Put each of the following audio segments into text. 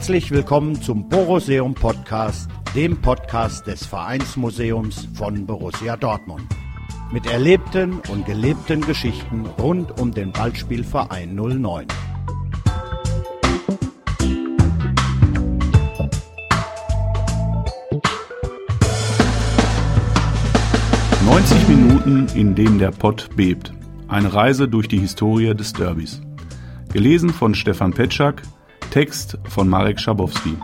Herzlich willkommen zum Boruseum Podcast, dem Podcast des Vereinsmuseums von Borussia Dortmund. Mit erlebten und gelebten Geschichten rund um den Ballspielverein 09. »90 Minuten, in denen der Pott bebt. Eine Reise durch die Historie des Derbys.« Gelesen von Stefan Petschak, Text von Marek Schabowski.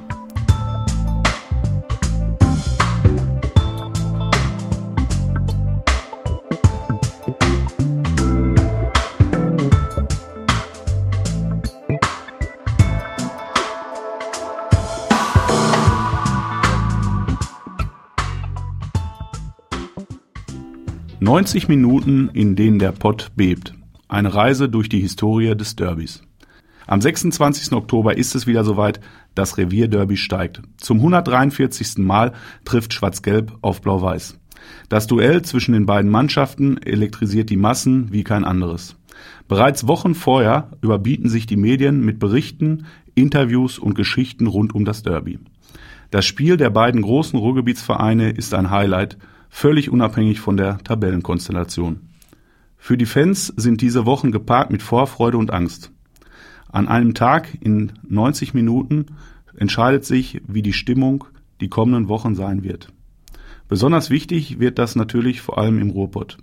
»90 Minuten, in denen der Pott bebt. Eine Reise durch die Historie des Derbys.« Am 26. Oktober ist es wieder soweit, das Revierderby steigt. Zum 143. Mal trifft Schwarz-Gelb auf Blau-Weiß. Das Duell zwischen den beiden Mannschaften elektrisiert die Massen wie kein anderes. Bereits Wochen vorher überbieten sich die Medien mit Berichten, Interviews und Geschichten rund um das Derby. Das Spiel der beiden großen Ruhrgebietsvereine ist ein Highlight, völlig unabhängig von der Tabellenkonstellation. Für die Fans sind diese Wochen gepaart mit Vorfreude und Angst. An einem Tag in 90 Minuten entscheidet sich, wie die Stimmung die kommenden Wochen sein wird. Besonders wichtig wird das natürlich vor allem im Ruhrpott.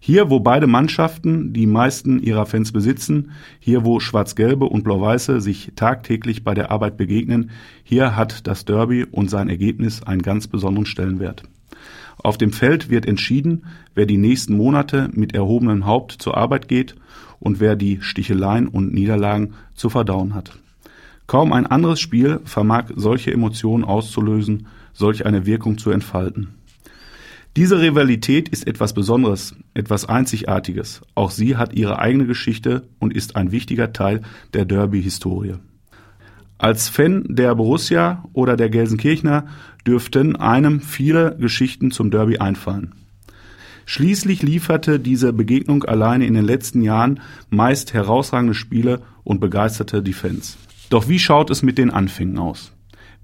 Hier, wo beide Mannschaften die meisten ihrer Fans besitzen, hier, wo Schwarz-Gelbe und Blau-Weiße sich tagtäglich bei der Arbeit begegnen, hier hat das Derby und sein Ergebnis einen ganz besonderen Stellenwert. Auf dem Feld wird entschieden, wer die nächsten Monate mit erhobenem Haupt zur Arbeit geht und wer die Sticheleien und Niederlagen zu verdauen hat. Kaum ein anderes Spiel vermag solche Emotionen auszulösen, solch eine Wirkung zu entfalten. Diese Rivalität ist etwas Besonderes, etwas Einzigartiges. Auch sie hat ihre eigene Geschichte und ist ein wichtiger Teil der Derby-Historie. Als Fan der Borussia oder der Gelsenkirchner dürften einem viele Geschichten zum Derby einfallen. Schließlich lieferte diese Begegnung alleine in den letzten Jahren meist herausragende Spiele und begeisterte die Fans. Doch wie schaut es mit den Anfängen aus?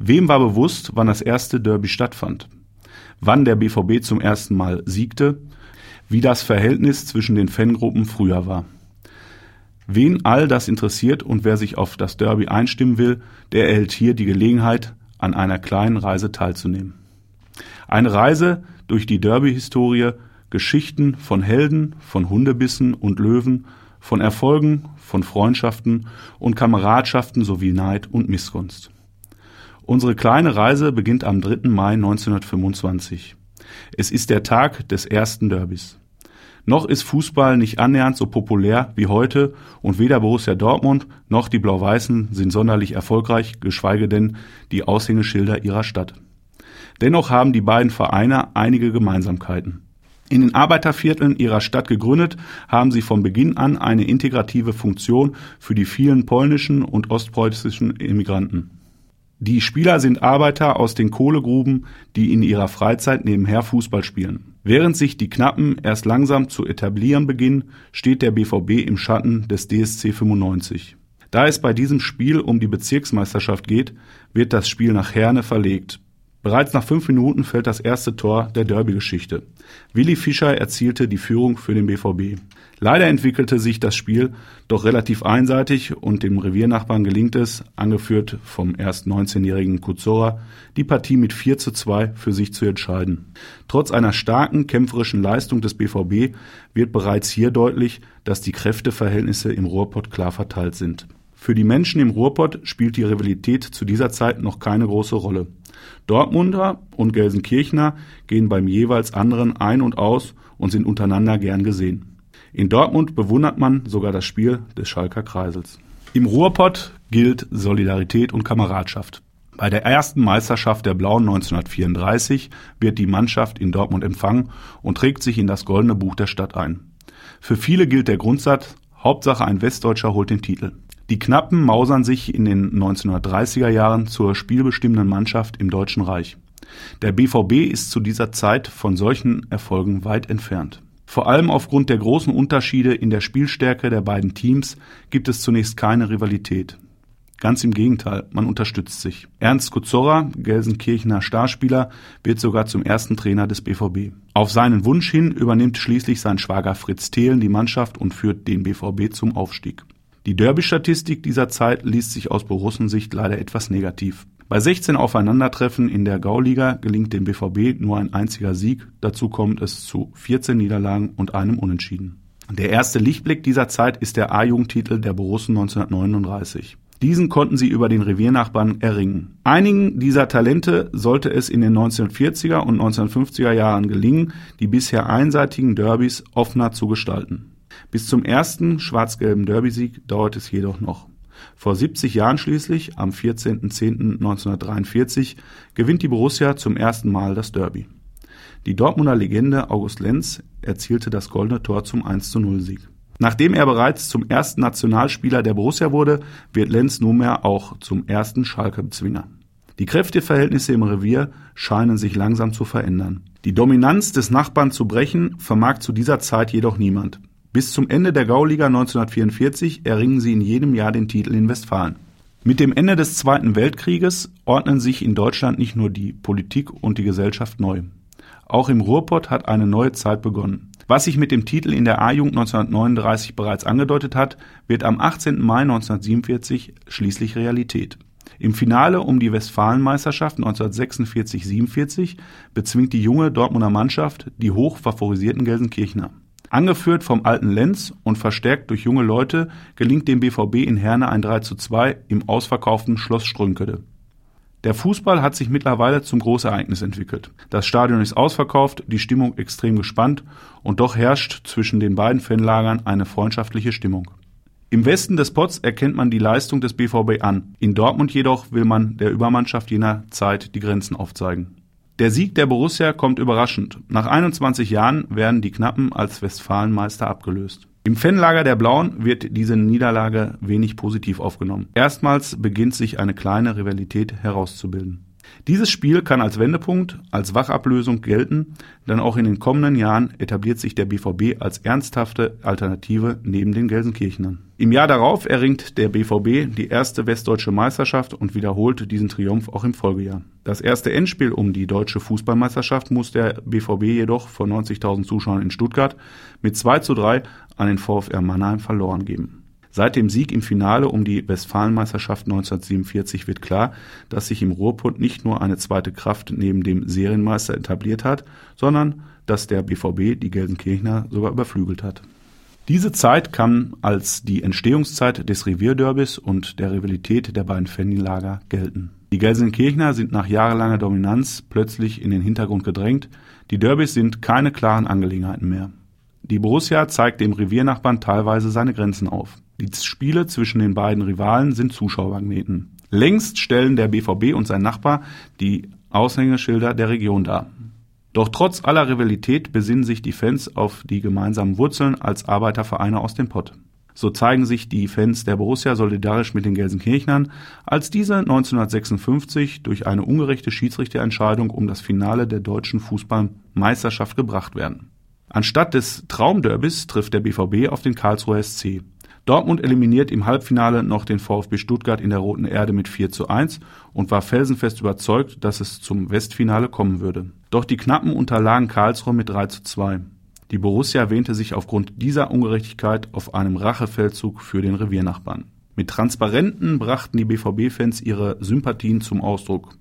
Wem war bewusst, wann das erste Derby stattfand? Wann der BVB zum ersten Mal siegte? Wie das Verhältnis zwischen den Fangruppen früher war? Wen all das interessiert und wer sich auf das Derby einstimmen will, der erhält hier die Gelegenheit, an einer kleinen Reise teilzunehmen. Eine Reise durch die Derby-Historie Geschichten von Helden, von Hundebissen und Löwen, von Erfolgen, von Freundschaften und Kameradschaften sowie Neid und Missgunst. Unsere kleine Reise beginnt am 3. Mai 1925. Es ist der Tag des ersten Derbys. Noch ist Fußball nicht annähernd so populär wie heute und weder Borussia Dortmund noch die Blau-Weißen sind sonderlich erfolgreich, geschweige denn die Aushängeschilder ihrer Stadt. Dennoch haben die beiden Vereine einige Gemeinsamkeiten. In den Arbeitervierteln ihrer Stadt gegründet, haben sie von Beginn an eine integrative Funktion für die vielen polnischen und ostpreußischen Immigranten. Die Spieler sind Arbeiter aus den Kohlegruben, die in ihrer Freizeit nebenher Fußball spielen. Während sich die Knappen erst langsam zu etablieren beginnen, steht der BVB im Schatten des DSC 95. Da es bei diesem Spiel um die Bezirksmeisterschaft geht, wird das Spiel nach Herne verlegt. Bereits nach fünf Minuten fällt das erste Tor der Derby-Geschichte. Willi Fischer erzielte die Führung für den BVB. Leider entwickelte sich das Spiel doch relativ einseitig und dem Reviernachbarn gelingt es, angeführt vom erst 19-jährigen Kuzora, die Partie mit 4 zu 2 für sich zu entscheiden. Trotz einer starken kämpferischen Leistung des BVB wird bereits hier deutlich, dass die Kräfteverhältnisse im Ruhrpott klar verteilt sind. Für die Menschen im Ruhrpott spielt die Rivalität zu dieser Zeit noch keine große Rolle. Dortmunder und Gelsenkirchner gehen beim jeweils anderen ein und aus und sind untereinander gern gesehen. In Dortmund bewundert man sogar das Spiel des Schalker Kreisels. Im Ruhrpott gilt Solidarität und Kameradschaft. Bei der ersten Meisterschaft der Blauen 1934 wird die Mannschaft in Dortmund empfangen und trägt sich in das goldene Buch der Stadt ein. Für viele gilt der Grundsatz, Hauptsache ein Westdeutscher holt den Titel. Die Knappen mausern sich in den 1930er Jahren zur spielbestimmenden Mannschaft im Deutschen Reich. Der BVB ist zu dieser Zeit von solchen Erfolgen weit entfernt. Vor allem aufgrund der großen Unterschiede in der Spielstärke der beiden Teams gibt es zunächst keine Rivalität. Ganz im Gegenteil, man unterstützt sich. Ernst Kuzorra, Gelsenkirchener Starspieler, wird sogar zum ersten Trainer des BVB. Auf seinen Wunsch hin übernimmt schließlich sein Schwager Fritz Thelen die Mannschaft und führt den BVB zum Aufstieg. Die Derby-Statistik dieser Zeit liest sich aus Borussensicht leider etwas negativ. Bei 16 Aufeinandertreffen in der Gauliga gelingt dem BVB nur ein einziger Sieg, dazu kommt es zu 14 Niederlagen und einem Unentschieden. Der erste Lichtblick dieser Zeit ist der A-Jugendtitel der Borussen 1939. Diesen konnten sie über den Reviernachbarn erringen. Einigen dieser Talente sollte es in den 1940er und 1950er Jahren gelingen, die bisher einseitigen Derbys offener zu gestalten. Bis zum ersten schwarz-gelben Derby-Sieg dauert es jedoch noch. Vor 70 Jahren schließlich, am 14.10.1943, gewinnt die Borussia zum ersten Mal das Derby. Die Dortmunder Legende August Lenz erzielte das goldene Tor zum 1-0-Sieg. Nachdem er bereits zum ersten Nationalspieler der Borussia wurde, wird Lenz nunmehr auch zum ersten Schalke-Bezwinger. Die Kräfteverhältnisse im Revier scheinen sich langsam zu verändern. Die Dominanz des Nachbarn zu brechen vermag zu dieser Zeit jedoch niemand. Bis zum Ende der Gauliga 1944 erringen sie in jedem Jahr den Titel in Westfalen. Mit dem Ende des Zweiten Weltkrieges ordnen sich in Deutschland nicht nur die Politik und die Gesellschaft neu. Auch im Ruhrpott hat eine neue Zeit begonnen. Was sich mit dem Titel in der A-Jugend 1939 bereits angedeutet hat, wird am 18. Mai 1947 schließlich Realität. Im Finale um die Westfalenmeisterschaft 1946-47 bezwingt die junge Dortmunder Mannschaft die hoch favorisierten Gelsenkirchener. Angeführt vom alten Lenz und verstärkt durch junge Leute gelingt dem BVB in Herne ein 3 zu 2 im ausverkauften Schloss Strünkede. Der Fußball hat sich mittlerweile zum Großereignis entwickelt. Das Stadion ist ausverkauft, die Stimmung extrem gespannt und doch herrscht zwischen den beiden Fanlagern eine freundschaftliche Stimmung. Im Westen des Pots erkennt man die Leistung des BVB an. In Dortmund jedoch will man der Übermannschaft jener Zeit die Grenzen aufzeigen. Der Sieg der Borussia kommt überraschend. Nach 21 Jahren werden die Knappen als Westfalenmeister abgelöst. Im Fanlager der Blauen wird diese Niederlage wenig positiv aufgenommen. Erstmals beginnt sich eine kleine Rivalität herauszubilden. Dieses Spiel kann als Wendepunkt, als Wachablösung gelten, denn auch in den kommenden Jahren etabliert sich der BVB als ernsthafte Alternative neben den Gelsenkirchenern. Im Jahr darauf erringt der BVB die erste westdeutsche Meisterschaft und wiederholt diesen Triumph auch im Folgejahr. Das erste Endspiel um die deutsche Fußballmeisterschaft muss der BVB jedoch vor 90.000 Zuschauern in Stuttgart mit 2 zu 3 an den VfR Mannheim verloren geben. Seit dem Sieg im Finale um die Westfalenmeisterschaft 1947 wird klar, dass sich im Ruhrpott nicht nur eine zweite Kraft neben dem Serienmeister etabliert hat, sondern dass der BVB die Gelsenkirchener sogar überflügelt hat. Diese Zeit kann als die Entstehungszeit des Revierderbys und der Rivalität der beiden Fanlager gelten. Die Gelsenkirchener sind nach jahrelanger Dominanz plötzlich in den Hintergrund gedrängt. Die Derbys sind keine klaren Angelegenheiten mehr. Die Borussia zeigt dem Reviernachbarn teilweise seine Grenzen auf. Die Spiele zwischen den beiden Rivalen sind Zuschauermagneten. Längst stellen der BVB und sein Nachbar die Aushängeschilder der Region dar. Doch trotz aller Rivalität besinnen sich die Fans auf die gemeinsamen Wurzeln als Arbeitervereine aus dem Pott. So zeigen sich die Fans der Borussia solidarisch mit den Gelsenkirchnern, als diese 1956 durch eine ungerechte Schiedsrichterentscheidung um das Finale der deutschen Fußballmeisterschaft gebracht werden. Anstatt des Traumderbys trifft der BVB auf den Karlsruher SC. Dortmund eliminiert im Halbfinale noch den VfB Stuttgart in der Roten Erde mit 4 zu 1 und war felsenfest überzeugt, dass es zum Westfinale kommen würde. Doch die Knappen unterlagen Karlsruhe mit 3 zu 2. Die Borussia wähnte sich aufgrund dieser Ungerechtigkeit auf einem Rachefeldzug für den Reviernachbarn. Mit Transparenten brachten die BVB-Fans ihre Sympathien zum Ausdruck.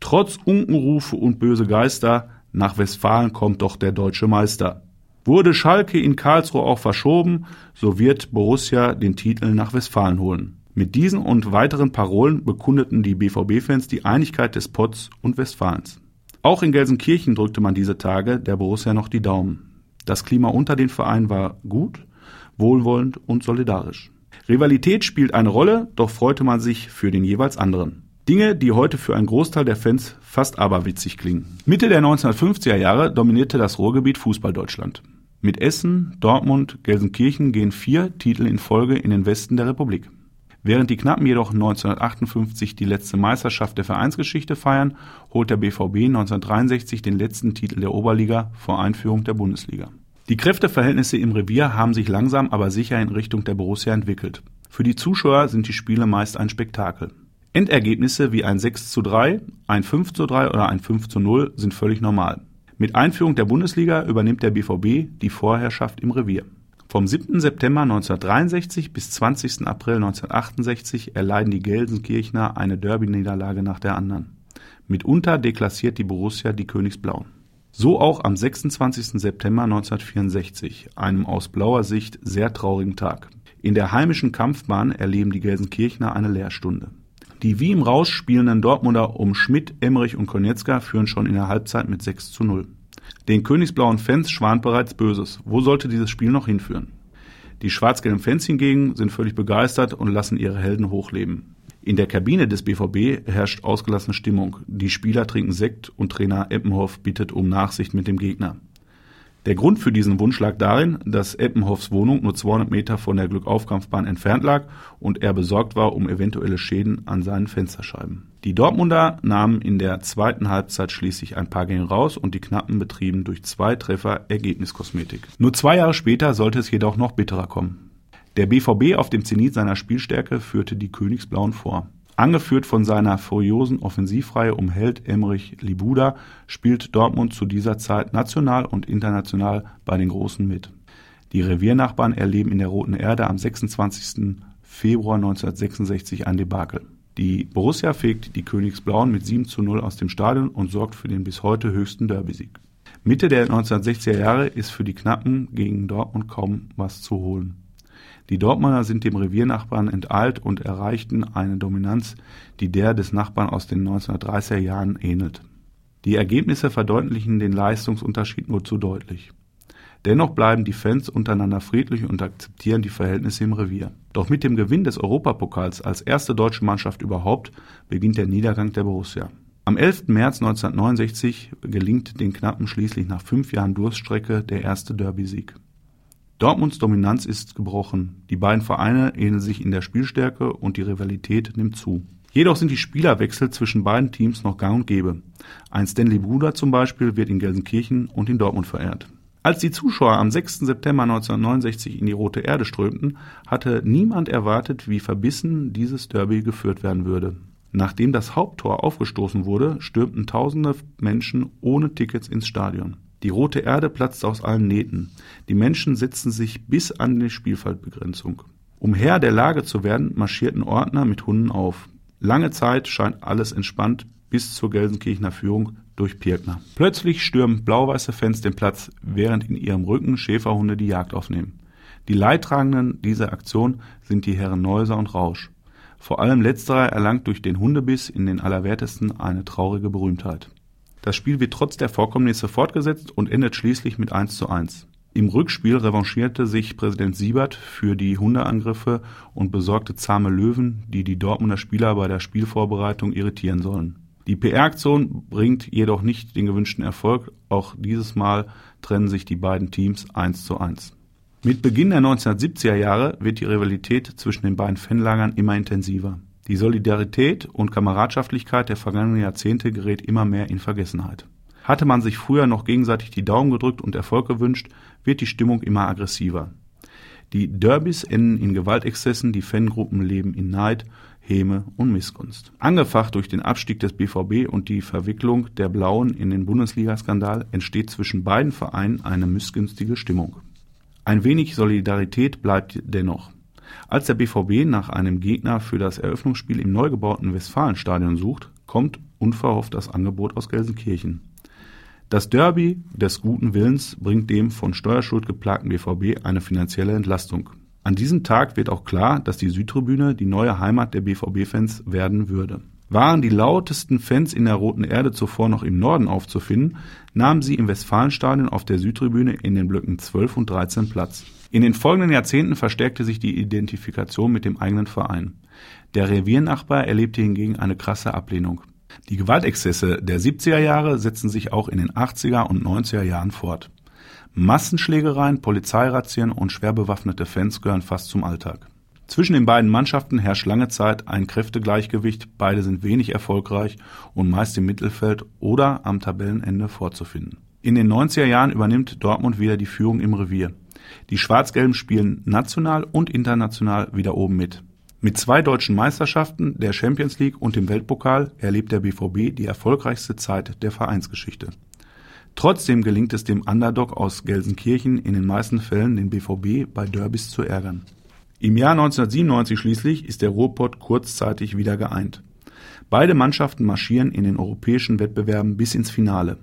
Trotz Unkenrufe und böse Geister, nach Westfalen kommt doch der deutsche Meister. Wurde Schalke in Karlsruhe auch verschoben, so wird Borussia den Titel nach Westfalen holen. Mit diesen und weiteren Parolen bekundeten die BVB-Fans die Einigkeit des Pots und Westfalens. Auch in Gelsenkirchen drückte man diese Tage der Borussia noch die Daumen. Das Klima unter den Vereinen war gut, wohlwollend und solidarisch. Rivalität spielt eine Rolle, doch freute man sich für den jeweils anderen. Dinge, die heute für einen Großteil der Fans fast aberwitzig klingen. Mitte der 1950er Jahre dominierte das Ruhrgebiet Fußball-Deutschland. Mit Essen, Dortmund, Gelsenkirchen gehen vier Titel in Folge in den Westen der Republik. Während die Knappen jedoch 1958 die letzte Meisterschaft der Vereinsgeschichte feiern, holt der BVB 1963 den letzten Titel der Oberliga vor Einführung der Bundesliga. Die Kräfteverhältnisse im Revier haben sich langsam aber sicher in Richtung der Borussia entwickelt. Für die Zuschauer sind die Spiele meist ein Spektakel. Endergebnisse wie ein 6 zu 3, ein 5 zu 3 oder ein 5 zu 0 sind völlig normal. Mit Einführung der Bundesliga übernimmt der BVB die Vorherrschaft im Revier. Vom 7. September 1963 bis 20. April 1968 erleiden die Gelsenkirchner eine Derby-Niederlage nach der anderen. Mitunter deklassiert die Borussia die Königsblauen. So auch am 26. September 1964, einem aus blauer Sicht sehr traurigen Tag. In der heimischen Kampfbahn erleben die Gelsenkirchner eine Lehrstunde. Die wie im Rausch spielenden Dortmunder um Schmidt, Emmerich und Konietzka führen schon in der Halbzeit mit 6 zu 0. Den königsblauen Fans schwant bereits Böses. Wo sollte dieses Spiel noch hinführen? Die schwarz-gelben Fans hingegen sind völlig begeistert und lassen ihre Helden hochleben. In der Kabine des BVB herrscht ausgelassene Stimmung. Die Spieler trinken Sekt und Trainer Eppenhoff bittet um Nachsicht mit dem Gegner. Der Grund für diesen Wunsch lag darin, dass Eppenhoffs Wohnung nur 200 Meter von der Glückaufkampfbahn entfernt lag und er besorgt war um eventuelle Schäden an seinen Fensterscheiben. Die Dortmunder nahmen in der zweiten Halbzeit schließlich ein paar Gänge raus und die Knappen betrieben durch zwei Treffer Ergebniskosmetik. Nur zwei Jahre später sollte es jedoch noch bitterer kommen. Der BVB auf dem Zenit seiner Spielstärke führte die Königsblauen vor. Angeführt von seiner furiosen Offensivreihe um Held Emmerich Libuda spielt Dortmund zu dieser Zeit national und international bei den Großen mit. Die Reviernachbarn erleben in der Roten Erde am 26. Februar 1966 ein Debakel. Die Borussia fegt die Königsblauen mit 7 zu 0 aus dem Stadion und sorgt für den bis heute höchsten Derbysieg. Mitte der 1960er Jahre ist für die Knappen gegen Dortmund kaum was zu holen. Die Dortmunder sind dem Reviernachbarn enteilt und erreichten eine Dominanz, die der des Nachbarn aus den 1930er Jahren ähnelt. Die Ergebnisse verdeutlichen den Leistungsunterschied nur zu deutlich. Dennoch bleiben die Fans untereinander friedlich und akzeptieren die Verhältnisse im Revier. Doch mit dem Gewinn des Europapokals als erste deutsche Mannschaft überhaupt beginnt der Niedergang der Borussia. Am 11. März 1969 gelingt den Knappen schließlich nach fünf Jahren Durststrecke der erste Derby-Sieg. Dortmunds Dominanz ist gebrochen. Die beiden Vereine ähneln sich in der Spielstärke und die Rivalität nimmt zu. Jedoch sind die Spielerwechsel zwischen beiden Teams noch gang und gäbe. Ein Stanley Bruder zum Beispiel wird in Gelsenkirchen und in Dortmund verehrt. Als die Zuschauer am 6. September 1969 in die Rote Erde strömten, hatte niemand erwartet, wie verbissen dieses Derby geführt werden würde. Nachdem das Haupttor aufgestoßen wurde, stürmten tausende Menschen ohne Tickets ins Stadion. Die rote Erde platzt aus allen Nähten. Die Menschen setzten sich bis an die Spielfeldbegrenzung. Um Herr der Lage zu werden, marschierten Ordner mit Hunden auf. Lange Zeit scheint alles entspannt bis zur Gelsenkirchener Führung durch Pirkner. Plötzlich stürmen blau-weiße Fans den Platz, während in ihrem Rücken Schäferhunde die Jagd aufnehmen. Die Leidtragenden dieser Aktion sind die Herren Neuser und Rausch. Vor allem letzterer erlangt durch den Hundebiss in den Allerwertesten eine traurige Berühmtheit. Das Spiel wird trotz der Vorkommnisse fortgesetzt und endet schließlich mit 1 zu 1. Im Rückspiel revanchierte sich Präsident Siebert für die Hundeangriffe und besorgte zahme Löwen, die die Dortmunder Spieler bei der Spielvorbereitung irritieren sollen. Die PR-Aktion bringt jedoch nicht den gewünschten Erfolg. Auch dieses Mal trennen sich die beiden Teams 1 zu 1. Mit Beginn der 1970er Jahre wird die Rivalität zwischen den beiden Fanlagern immer intensiver. Die Solidarität und Kameradschaftlichkeit der vergangenen Jahrzehnte gerät immer mehr in Vergessenheit. Hatte man sich früher noch gegenseitig die Daumen gedrückt und Erfolg gewünscht, wird die Stimmung immer aggressiver. Die Derbys enden in Gewaltexzessen, die Fangruppen leben in Neid, Häme und Missgunst. Angefacht durch den Abstieg des BVB und die Verwicklung der Blauen in den Bundesliga-Skandal entsteht zwischen beiden Vereinen eine missgünstige Stimmung. Ein wenig Solidarität bleibt dennoch. Als der BVB nach einem Gegner für das Eröffnungsspiel im neu gebauten Westfalenstadion sucht, kommt unverhofft das Angebot aus Gelsenkirchen. Das Derby des guten Willens bringt dem von Steuerschuld geplagten BVB eine finanzielle Entlastung. An diesem Tag wird auch klar, dass die Südtribüne die neue Heimat der BVB-Fans werden würde. Waren die lautesten Fans in der Roten Erde zuvor noch im Norden aufzufinden, nahmen sie im Westfalenstadion auf der Südtribüne in den Blöcken 12 und 13 Platz. In den folgenden Jahrzehnten verstärkte sich die Identifikation mit dem eigenen Verein. Der Reviernachbar erlebte hingegen eine krasse Ablehnung. Die Gewaltexzesse der 70er Jahre setzten sich auch in den 80er und 90er Jahren fort. Massenschlägereien, Polizeirazzien und schwer bewaffnete Fans gehören fast zum Alltag. Zwischen den beiden Mannschaften herrscht lange Zeit ein Kräftegleichgewicht, beide sind wenig erfolgreich und meist im Mittelfeld oder am Tabellenende vorzufinden. In den 90er Jahren übernimmt Dortmund wieder die Führung im Revier. Die Schwarz-Gelben spielen national und international wieder oben mit. Mit zwei deutschen Meisterschaften, der Champions League und dem Weltpokal erlebt der BVB die erfolgreichste Zeit der Vereinsgeschichte. Trotzdem gelingt es dem Underdog aus Gelsenkirchen in den meisten Fällen, den BVB bei Derbys zu ärgern. Im Jahr 1997 schließlich ist der Ruhrpott kurzzeitig wieder geeint. Beide Mannschaften marschieren in den europäischen Wettbewerben bis ins Finale.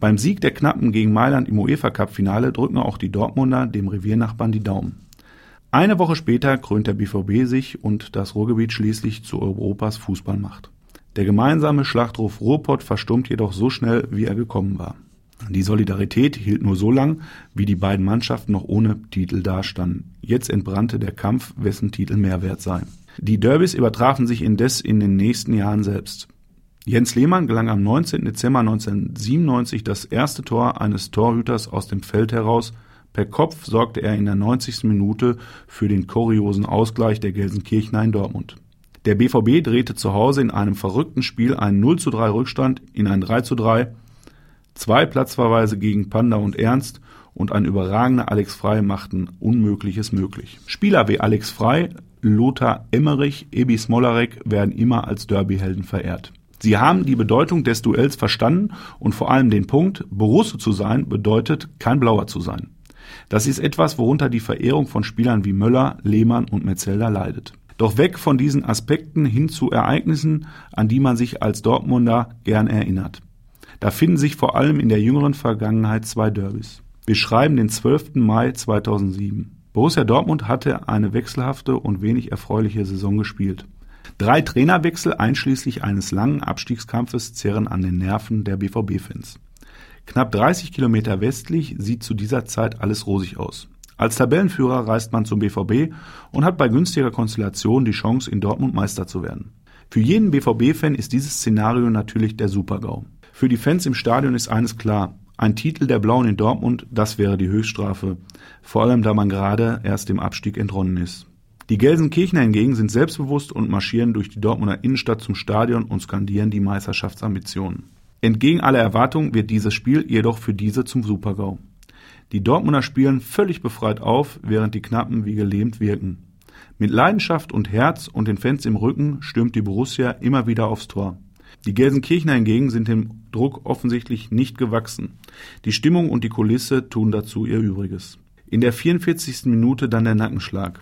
Beim Sieg der Knappen gegen Mailand im UEFA Cup Finale drücken auch die Dortmunder dem Reviernachbarn die Daumen. Eine Woche später krönt der BVB sich und das Ruhrgebiet schließlich zu Europas Fußballmacht. Der gemeinsame Schlachtruf Ruhrpott verstummt jedoch so schnell, wie er gekommen war. Die Solidarität hielt nur so lang, wie die beiden Mannschaften noch ohne Titel dastanden. Jetzt entbrannte der Kampf, wessen Titel mehr wert sei. Die Derbys übertrafen sich indes in den nächsten Jahren selbst. Jens Lehmann gelang am 19. Dezember 1997 das erste Tor eines Torhüters aus dem Feld heraus. Per Kopf sorgte er in der 90. Minute für den kuriosen Ausgleich der Gelsenkirchener in Dortmund. Der BVB drehte zu Hause in einem verrückten Spiel einen 0 zu 3 Rückstand in ein 3 zu 3 Zwei Platzverweise gegen Panda und Ernst und ein überragender Alex Frei machten Unmögliches möglich. Spieler wie Alex Frei, Lothar Emmerich, Ebi Smolarek werden immer als Derbyhelden verehrt. Sie haben die Bedeutung des Duells verstanden und vor allem den Punkt, Borusse zu sein, bedeutet kein Blauer zu sein. Das ist etwas, worunter die Verehrung von Spielern wie Möller, Lehmann und Metzelder leidet. Doch weg von diesen Aspekten hin zu Ereignissen, an die man sich als Dortmunder gern erinnert. Da finden sich vor allem in der jüngeren Vergangenheit zwei Derbys. Wir schreiben den 12. Mai 2007. Borussia Dortmund hatte eine wechselhafte und wenig erfreuliche Saison gespielt. Drei Trainerwechsel einschließlich eines langen Abstiegskampfes zehren an den Nerven der BVB-Fans. Knapp 30 Kilometer westlich sieht zu dieser Zeit alles rosig aus. Als Tabellenführer reist man zum BVB und hat bei günstiger Konstellation die Chance, in Dortmund Meister zu werden. Für jeden BVB-Fan ist dieses Szenario natürlich der Supergau. Für die Fans im Stadion ist eines klar. Ein Titel der Blauen in Dortmund, das wäre die Höchststrafe. Vor allem, da man gerade erst dem Abstieg entronnen ist. Die Gelsenkirchener hingegen sind selbstbewusst und marschieren durch die Dortmunder Innenstadt zum Stadion und skandieren die Meisterschaftsambitionen. Entgegen aller Erwartungen wird dieses Spiel jedoch für diese zum Supergau. Die Dortmunder spielen völlig befreit auf, während die Knappen wie gelähmt wirken. Mit Leidenschaft und Herz und den Fans im Rücken stürmt die Borussia immer wieder aufs Tor. Die Gelsenkirchener hingegen sind dem Druck offensichtlich nicht gewachsen. Die Stimmung und die Kulisse tun dazu ihr Übriges. In der 44. Minute dann der Nackenschlag.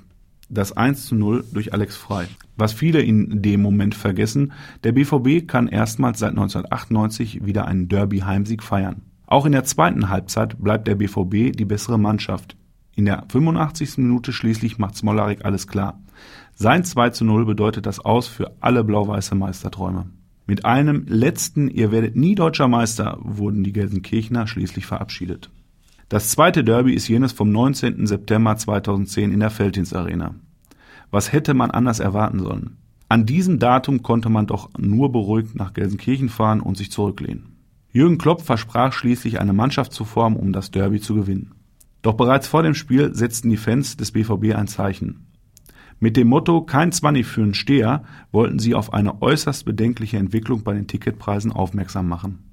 Das 1 zu 0 durch Alex Frei. Was viele in dem Moment vergessen, der BVB kann erstmals seit 1998 wieder einen Derby-Heimsieg feiern. Auch in der zweiten Halbzeit bleibt der BVB die bessere Mannschaft. In der 85. Minute schließlich macht Smolarek alles klar. Sein 2 zu 0 bedeutet das Aus für alle blau-weiße Meisterträume. Mit einem letzten Ihr werdet nie deutscher Meister wurden die Gelsenkirchener schließlich verabschiedet. Das zweite Derby ist jenes vom 19. September 2010 in der Feldins Arena. Was hätte man anders erwarten sollen? An diesem Datum konnte man doch nur beruhigt nach Gelsenkirchen fahren und sich zurücklehnen. Jürgen Klopp versprach schließlich eine Mannschaft zu formen, um das Derby zu gewinnen. Doch bereits vor dem Spiel setzten die Fans des BVB ein Zeichen. Mit dem Motto Kein Zwanni für einen Steher wollten sie auf eine äußerst bedenkliche Entwicklung bei den Ticketpreisen aufmerksam machen.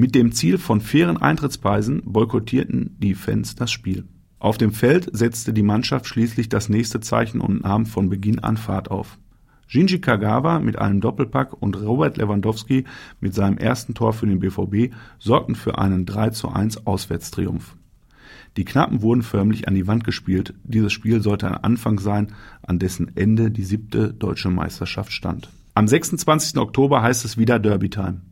Mit dem Ziel von fairen Eintrittspreisen boykottierten die Fans das Spiel. Auf dem Feld setzte die Mannschaft schließlich das nächste Zeichen und nahm von Beginn an Fahrt auf. Shinji Kagawa mit einem Doppelpack und Robert Lewandowski mit seinem ersten Tor für den BVB sorgten für einen 3 zu 1 Auswärtstriumph. Die Knappen wurden förmlich an die Wand gespielt. Dieses Spiel sollte ein Anfang sein, an dessen Ende die siebte deutsche Meisterschaft stand. Am 26. Oktober heißt es wieder Derby-Time.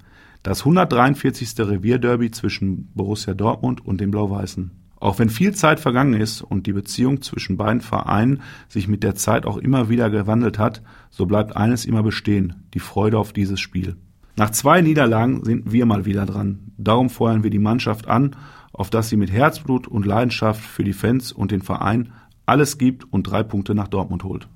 Das 143. Revierderby zwischen Borussia Dortmund und den Blau-Weißen. Auch wenn viel Zeit vergangen ist und die Beziehung zwischen beiden Vereinen sich mit der Zeit auch immer wieder gewandelt hat, so bleibt eines immer bestehen, die Freude auf dieses Spiel. Nach zwei Niederlagen sind wir mal wieder dran. Darum feuern wir die Mannschaft an auf das sie mit Herzblut und Leidenschaft für die Fans und den Verein alles gibt und drei Punkte nach Dortmund holt.